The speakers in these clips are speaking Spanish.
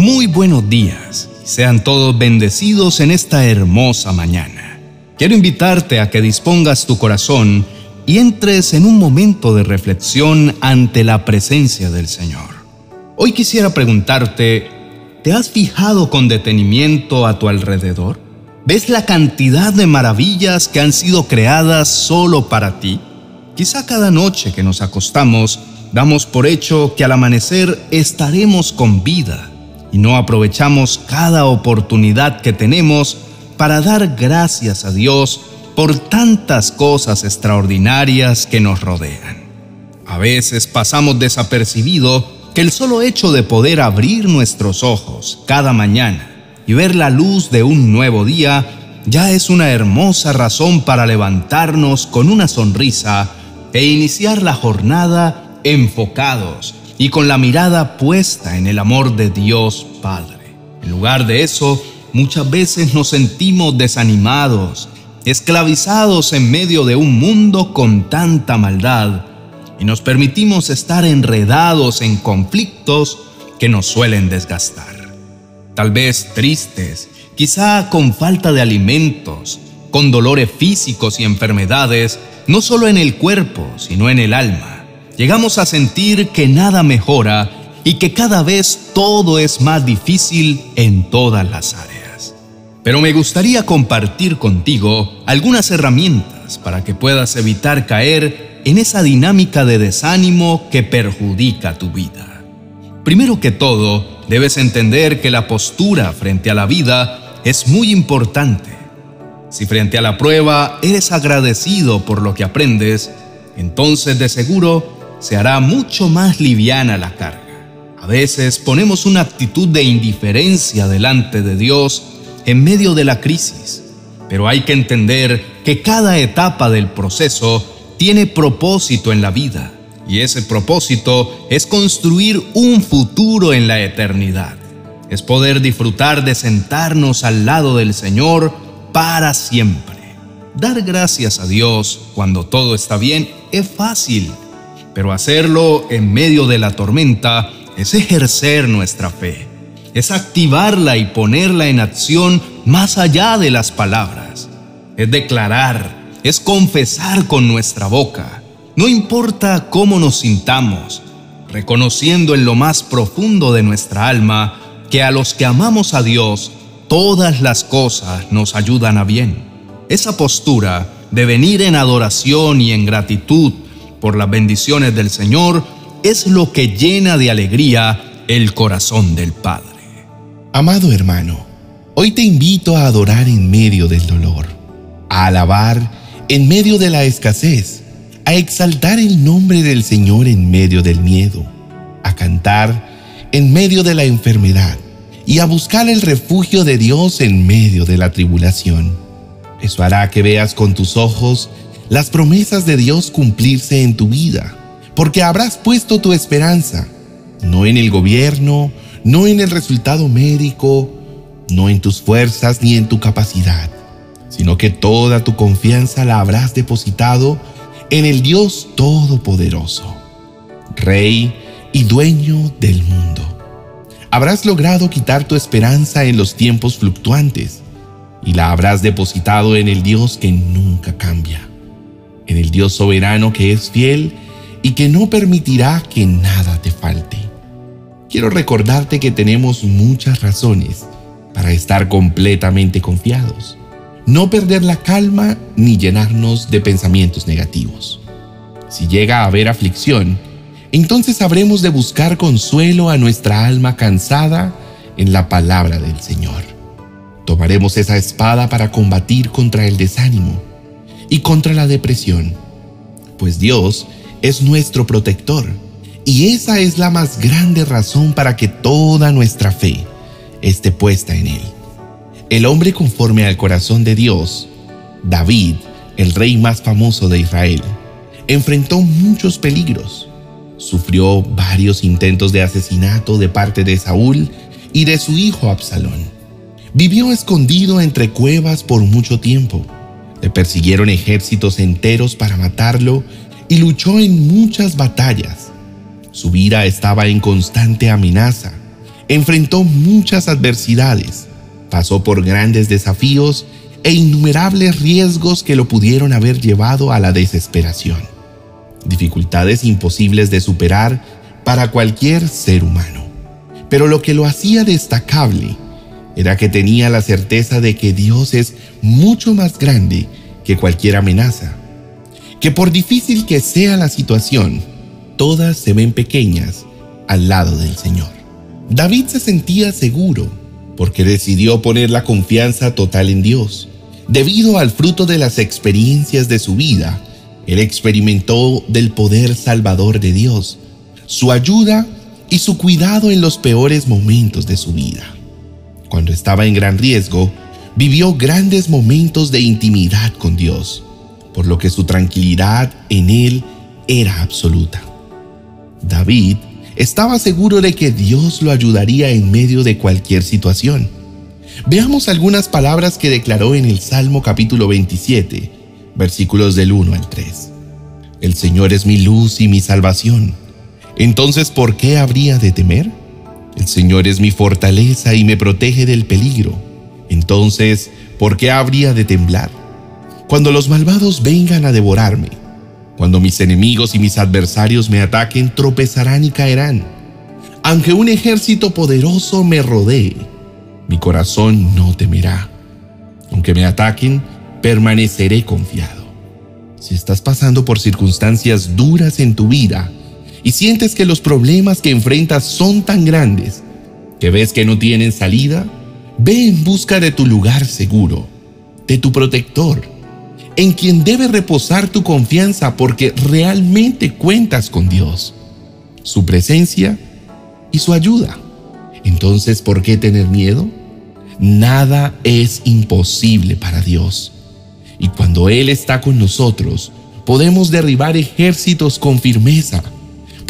Muy buenos días. Sean todos bendecidos en esta hermosa mañana. Quiero invitarte a que dispongas tu corazón y entres en un momento de reflexión ante la presencia del Señor. Hoy quisiera preguntarte, ¿te has fijado con detenimiento a tu alrededor? ¿Ves la cantidad de maravillas que han sido creadas solo para ti? Quizá cada noche que nos acostamos damos por hecho que al amanecer estaremos con vida y no aprovechamos cada oportunidad que tenemos para dar gracias a Dios por tantas cosas extraordinarias que nos rodean. A veces pasamos desapercibido que el solo hecho de poder abrir nuestros ojos cada mañana y ver la luz de un nuevo día ya es una hermosa razón para levantarnos con una sonrisa e iniciar la jornada enfocados y con la mirada puesta en el amor de Dios Padre. En lugar de eso, muchas veces nos sentimos desanimados, esclavizados en medio de un mundo con tanta maldad y nos permitimos estar enredados en conflictos que nos suelen desgastar. Tal vez tristes, quizá con falta de alimentos, con dolores físicos y enfermedades, no solo en el cuerpo, sino en el alma llegamos a sentir que nada mejora y que cada vez todo es más difícil en todas las áreas. Pero me gustaría compartir contigo algunas herramientas para que puedas evitar caer en esa dinámica de desánimo que perjudica tu vida. Primero que todo, debes entender que la postura frente a la vida es muy importante. Si frente a la prueba eres agradecido por lo que aprendes, entonces de seguro se hará mucho más liviana la carga. A veces ponemos una actitud de indiferencia delante de Dios en medio de la crisis, pero hay que entender que cada etapa del proceso tiene propósito en la vida y ese propósito es construir un futuro en la eternidad. Es poder disfrutar de sentarnos al lado del Señor para siempre. Dar gracias a Dios cuando todo está bien es fácil pero hacerlo en medio de la tormenta es ejercer nuestra fe, es activarla y ponerla en acción más allá de las palabras, es declarar, es confesar con nuestra boca, no importa cómo nos sintamos, reconociendo en lo más profundo de nuestra alma que a los que amamos a Dios, todas las cosas nos ayudan a bien. Esa postura de venir en adoración y en gratitud por las bendiciones del Señor es lo que llena de alegría el corazón del Padre. Amado hermano, hoy te invito a adorar en medio del dolor, a alabar en medio de la escasez, a exaltar el nombre del Señor en medio del miedo, a cantar en medio de la enfermedad y a buscar el refugio de Dios en medio de la tribulación. Eso hará que veas con tus ojos las promesas de Dios cumplirse en tu vida, porque habrás puesto tu esperanza, no en el gobierno, no en el resultado médico, no en tus fuerzas ni en tu capacidad, sino que toda tu confianza la habrás depositado en el Dios Todopoderoso, Rey y dueño del mundo. Habrás logrado quitar tu esperanza en los tiempos fluctuantes y la habrás depositado en el Dios que nunca cambia en el Dios soberano que es fiel y que no permitirá que nada te falte. Quiero recordarte que tenemos muchas razones para estar completamente confiados, no perder la calma ni llenarnos de pensamientos negativos. Si llega a haber aflicción, entonces habremos de buscar consuelo a nuestra alma cansada en la palabra del Señor. Tomaremos esa espada para combatir contra el desánimo y contra la depresión, pues Dios es nuestro protector y esa es la más grande razón para que toda nuestra fe esté puesta en Él. El hombre conforme al corazón de Dios, David, el rey más famoso de Israel, enfrentó muchos peligros. Sufrió varios intentos de asesinato de parte de Saúl y de su hijo Absalón. Vivió escondido entre cuevas por mucho tiempo le persiguieron ejércitos enteros para matarlo y luchó en muchas batallas. Su vida estaba en constante amenaza. enfrentó muchas adversidades, pasó por grandes desafíos e innumerables riesgos que lo pudieron haber llevado a la desesperación. Dificultades imposibles de superar para cualquier ser humano. Pero lo que lo hacía destacable era que tenía la certeza de que Dios es mucho más grande que cualquier amenaza. Que por difícil que sea la situación, todas se ven pequeñas al lado del Señor. David se sentía seguro porque decidió poner la confianza total en Dios. Debido al fruto de las experiencias de su vida, él experimentó del poder salvador de Dios, su ayuda y su cuidado en los peores momentos de su vida. Cuando estaba en gran riesgo, vivió grandes momentos de intimidad con Dios, por lo que su tranquilidad en Él era absoluta. David estaba seguro de que Dios lo ayudaría en medio de cualquier situación. Veamos algunas palabras que declaró en el Salmo capítulo 27, versículos del 1 al 3. El Señor es mi luz y mi salvación. Entonces, ¿por qué habría de temer? El Señor es mi fortaleza y me protege del peligro. Entonces, ¿por qué habría de temblar? Cuando los malvados vengan a devorarme, cuando mis enemigos y mis adversarios me ataquen, tropezarán y caerán. Aunque un ejército poderoso me rodee, mi corazón no temerá. Aunque me ataquen, permaneceré confiado. Si estás pasando por circunstancias duras en tu vida y sientes que los problemas que enfrentas son tan grandes que ves que no tienen salida, ve en busca de tu lugar seguro, de tu protector en quien debe reposar tu confianza porque realmente cuentas con Dios, su presencia y su ayuda. Entonces, ¿por qué tener miedo? Nada es imposible para Dios. Y cuando Él está con nosotros, podemos derribar ejércitos con firmeza.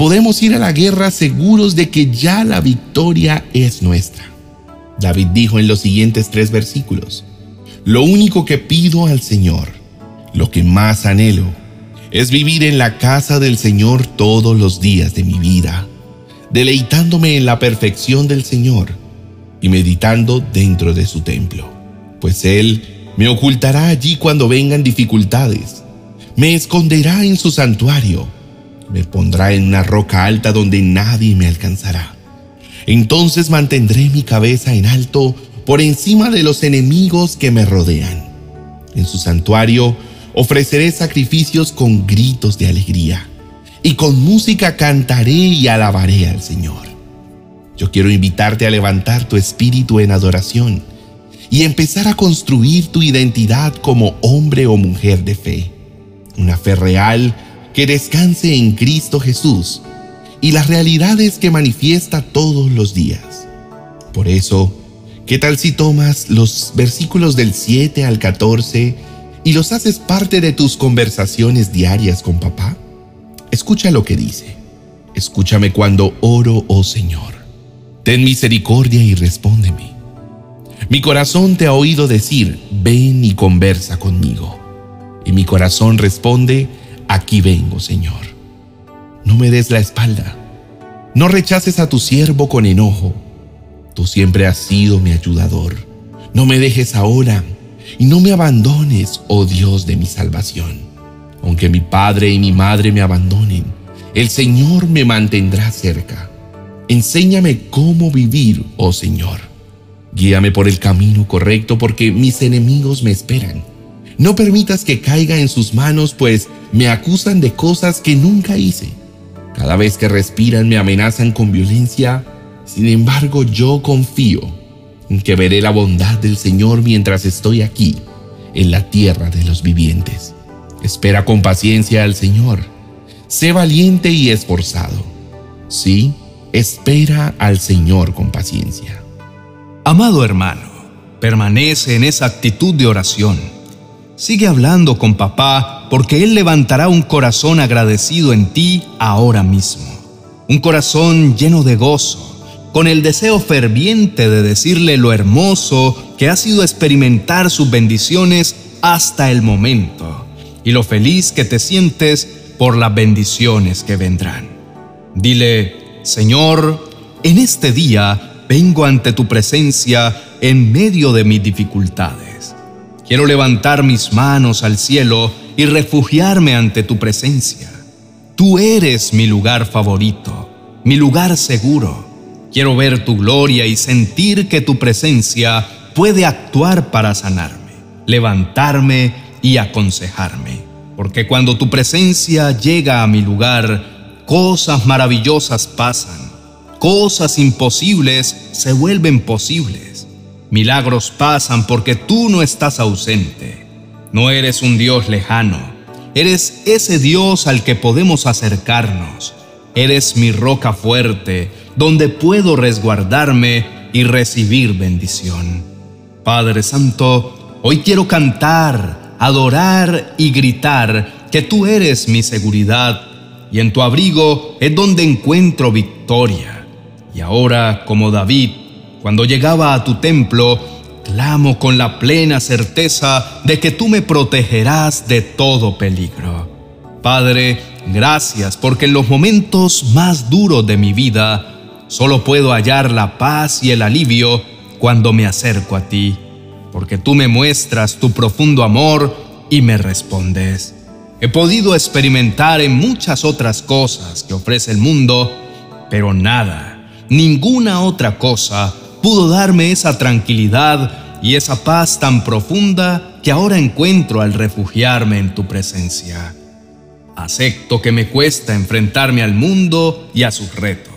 Podemos ir a la guerra seguros de que ya la victoria es nuestra. David dijo en los siguientes tres versículos, Lo único que pido al Señor lo que más anhelo es vivir en la casa del Señor todos los días de mi vida, deleitándome en la perfección del Señor y meditando dentro de su templo, pues Él me ocultará allí cuando vengan dificultades, me esconderá en su santuario, me pondrá en una roca alta donde nadie me alcanzará. Entonces mantendré mi cabeza en alto por encima de los enemigos que me rodean. En su santuario ofreceré sacrificios con gritos de alegría y con música cantaré y alabaré al Señor. Yo quiero invitarte a levantar tu espíritu en adoración y empezar a construir tu identidad como hombre o mujer de fe. Una fe real que descanse en Cristo Jesús y las realidades que manifiesta todos los días. Por eso, ¿qué tal si tomas los versículos del 7 al 14 y los haces parte de tus conversaciones diarias con papá? Escucha lo que dice. Escúchame cuando oro, oh Señor. Ten misericordia y respóndeme. Mi corazón te ha oído decir, ven y conversa conmigo. Y mi corazón responde, aquí vengo, Señor. No me des la espalda. No rechaces a tu siervo con enojo. Tú siempre has sido mi ayudador. No me dejes ahora y no me abandones, oh Dios de mi salvación. Aunque mi padre y mi madre me abandonen, el Señor me mantendrá cerca. Enséñame cómo vivir, oh Señor. Guíame por el camino correcto porque mis enemigos me esperan. No permitas que caiga en sus manos, pues me acusan de cosas que nunca hice. Cada vez que respiran me amenazan con violencia. Sin embargo, yo confío que veré la bondad del Señor mientras estoy aquí, en la tierra de los vivientes. Espera con paciencia al Señor. Sé valiente y esforzado. Sí, espera al Señor con paciencia. Amado hermano, permanece en esa actitud de oración. Sigue hablando con papá porque Él levantará un corazón agradecido en ti ahora mismo. Un corazón lleno de gozo con el deseo ferviente de decirle lo hermoso que ha sido experimentar sus bendiciones hasta el momento y lo feliz que te sientes por las bendiciones que vendrán. Dile, Señor, en este día vengo ante tu presencia en medio de mis dificultades. Quiero levantar mis manos al cielo y refugiarme ante tu presencia. Tú eres mi lugar favorito, mi lugar seguro. Quiero ver tu gloria y sentir que tu presencia puede actuar para sanarme, levantarme y aconsejarme. Porque cuando tu presencia llega a mi lugar, cosas maravillosas pasan, cosas imposibles se vuelven posibles. Milagros pasan porque tú no estás ausente. No eres un Dios lejano Eres ese Dios al que podemos acercarnos. Eres mi roca fuerte, donde puedo resguardarme y recibir bendición. Padre Santo, hoy quiero cantar, adorar y gritar que tú eres mi seguridad y en tu abrigo es donde encuentro victoria. Y ahora, como David, cuando llegaba a tu templo, clamo con la plena certeza de que tú me protegerás de todo peligro. Padre, gracias porque en los momentos más duros de mi vida solo puedo hallar la paz y el alivio cuando me acerco a ti, porque tú me muestras tu profundo amor y me respondes. He podido experimentar en muchas otras cosas que ofrece el mundo, pero nada, ninguna otra cosa pudo darme esa tranquilidad y esa paz tan profunda que ahora encuentro al refugiarme en tu presencia. Acepto que me cuesta enfrentarme al mundo y a sus retos.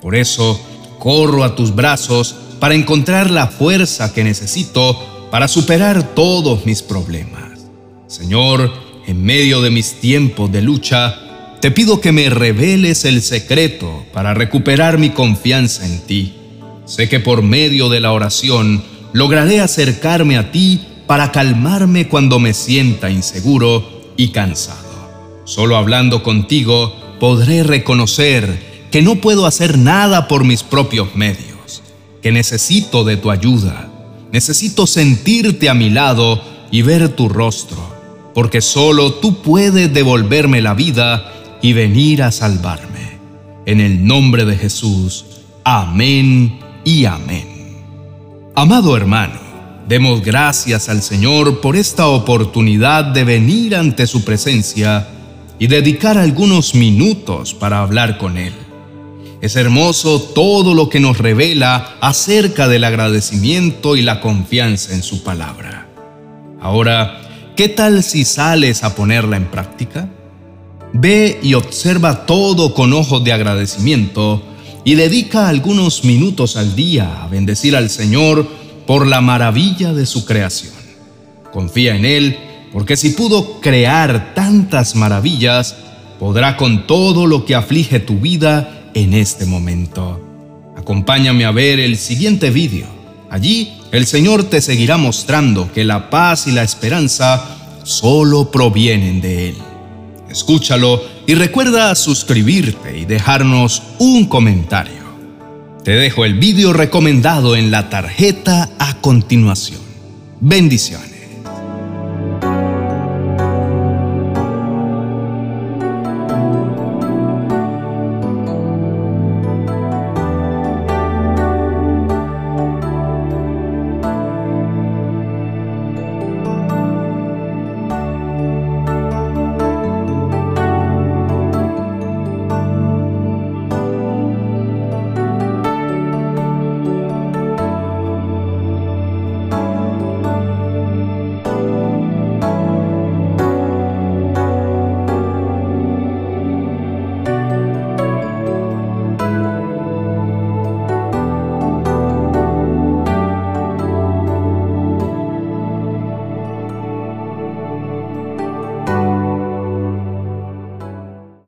Por eso, corro a tus brazos para encontrar la fuerza que necesito para superar todos mis problemas. Señor, en medio de mis tiempos de lucha, te pido que me reveles el secreto para recuperar mi confianza en ti Sé que por medio de la oración lograré acercarme a ti para calmarme cuando me sienta inseguro y cansado. Solo hablando contigo podré reconocer que no puedo hacer nada por mis propios medios, que necesito de tu ayuda, necesito sentirte a mi lado y ver tu rostro, porque solo tú puedes devolverme la vida y venir a salvarme. En el nombre de Jesús. Amén y amén. Amado hermano, demos gracias al Señor por esta oportunidad de venir ante su presencia y dedicar algunos minutos para hablar con Él. Es hermoso todo lo que nos revela acerca del agradecimiento y la confianza en su palabra. Ahora, ¿qué tal si sales a ponerla en práctica? Ve y observa todo con ojos de agradecimiento y dedica algunos minutos al día a bendecir al Señor por la maravilla de su creación. Confía en Él, porque si pudo crear tantas maravillas, podrá con todo lo que aflige tu vida en este momento. Acompáñame a ver el siguiente vídeo. Allí el Señor te seguirá mostrando que la paz y la esperanza solo provienen de Él. Escúchalo y recuerda suscribirte y dejarnos un comentario. Te dejo el vídeo recomendado en la tarjeta a continuación. Bendiciones.